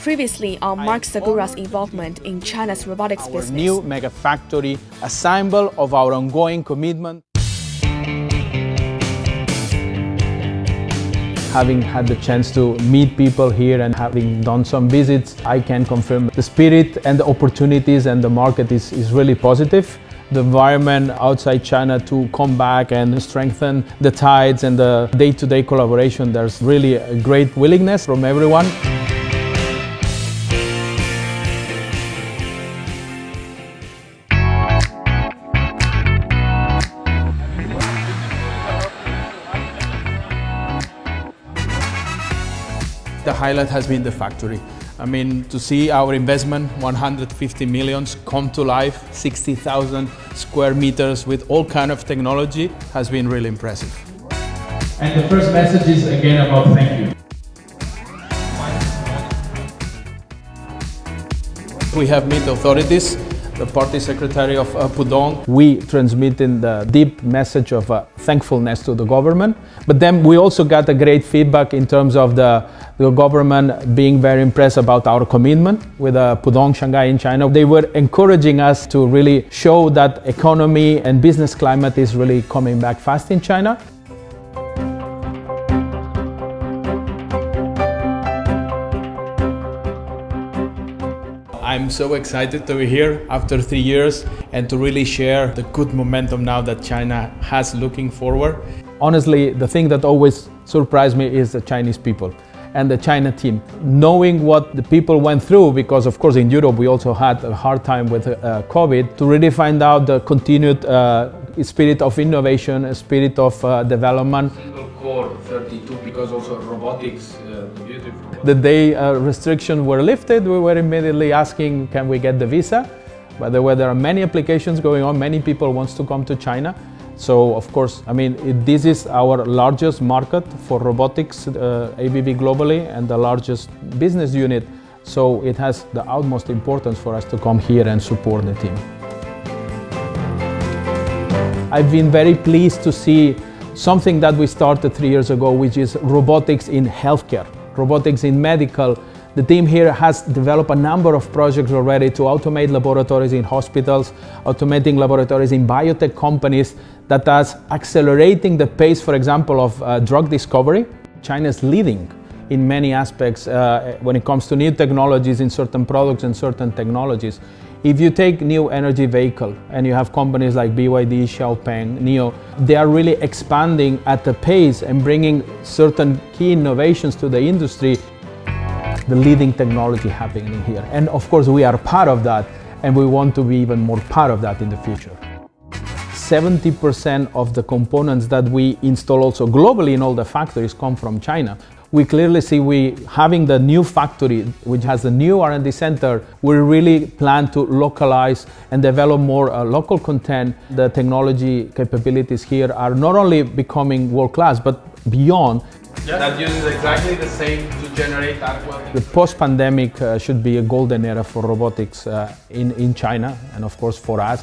Previously on Marc Segura's involvement in China's robotics our business. new mega factory, a symbol of our ongoing commitment. Having had the chance to meet people here and having done some visits, I can confirm the spirit and the opportunities and the market is, is really positive. The environment outside China to come back and strengthen the ties and the day to day collaboration, there's really a great willingness from everyone. The highlight has been the factory. I mean, to see our investment, 150 millions, come to life, 60,000 square meters with all kind of technology, has been really impressive. And the first message is again about thank you. We have met authorities, the party secretary of uh, Pudong. We transmitted the deep message of uh, thankfulness to the government, but then we also got a great feedback in terms of the, the government being very impressed about our commitment with uh, Pudong Shanghai in China. They were encouraging us to really show that economy and business climate is really coming back fast in China. I'm so excited to be here after three years and to really share the good momentum now that China has looking forward. Honestly, the thing that always surprised me is the Chinese people and the China team. Knowing what the people went through, because of course in Europe we also had a hard time with uh, COVID, to really find out the continued uh, spirit of innovation, spirit of uh, development. Single core 32 because also robotics, uh. The day uh, restrictions were lifted, we were immediately asking, can we get the visa? By the way, there are many applications going on. Many people wants to come to China. So of course, I mean, it, this is our largest market for robotics, uh, ABB globally, and the largest business unit. So it has the utmost importance for us to come here and support the team. I've been very pleased to see something that we started three years ago, which is robotics in healthcare, robotics in medical. The team here has developed a number of projects already to automate laboratories in hospitals, automating laboratories in biotech companies that is accelerating the pace, for example, of uh, drug discovery. China is leading in many aspects uh, when it comes to new technologies in certain products and certain technologies. If you take new energy vehicle and you have companies like BYD, Xiaopeng, NIO, they are really expanding at the pace and bringing certain key innovations to the industry. The leading technology happening here. And of course, we are part of that and we want to be even more part of that in the future. 70% of the components that we install also globally in all the factories come from China we clearly see we having the new factory which has a new r&d center we really plan to localize and develop more uh, local content. The technology capabilities here are not only becoming world class but beyond. That uses exactly the same to generate aqua. the post-pandemic uh, should be a golden era for robotics uh, in, in china and of course for us